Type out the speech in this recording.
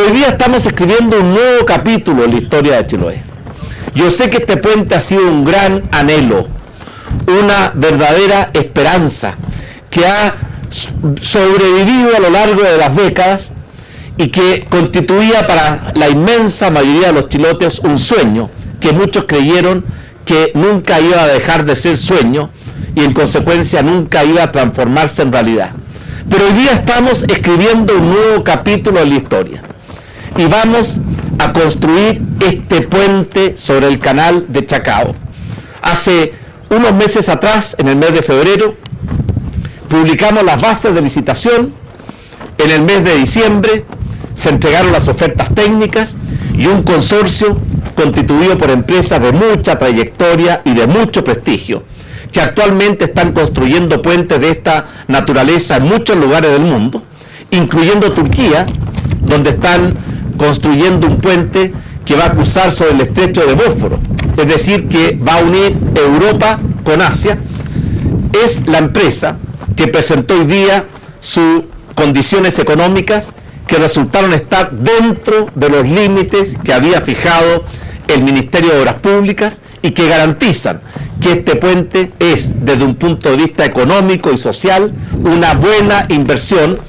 Hoy día estamos escribiendo un nuevo capítulo en la historia de Chiloé. Yo sé que este puente ha sido un gran anhelo, una verdadera esperanza que ha sobrevivido a lo largo de las décadas y que constituía para la inmensa mayoría de los chilotes un sueño que muchos creyeron que nunca iba a dejar de ser sueño y en consecuencia nunca iba a transformarse en realidad. Pero hoy día estamos escribiendo un nuevo capítulo en la historia y vamos a construir este puente sobre el canal de Chacao. Hace unos meses atrás, en el mes de febrero, publicamos las bases de licitación. En el mes de diciembre se entregaron las ofertas técnicas y un consorcio constituido por empresas de mucha trayectoria y de mucho prestigio, que actualmente están construyendo puentes de esta naturaleza en muchos lugares del mundo, incluyendo Turquía, donde están construyendo un puente que va a cruzar sobre el estrecho de Bósforo, es decir, que va a unir Europa con Asia, es la empresa que presentó hoy día sus condiciones económicas que resultaron estar dentro de los límites que había fijado el Ministerio de Obras Públicas y que garantizan que este puente es, desde un punto de vista económico y social, una buena inversión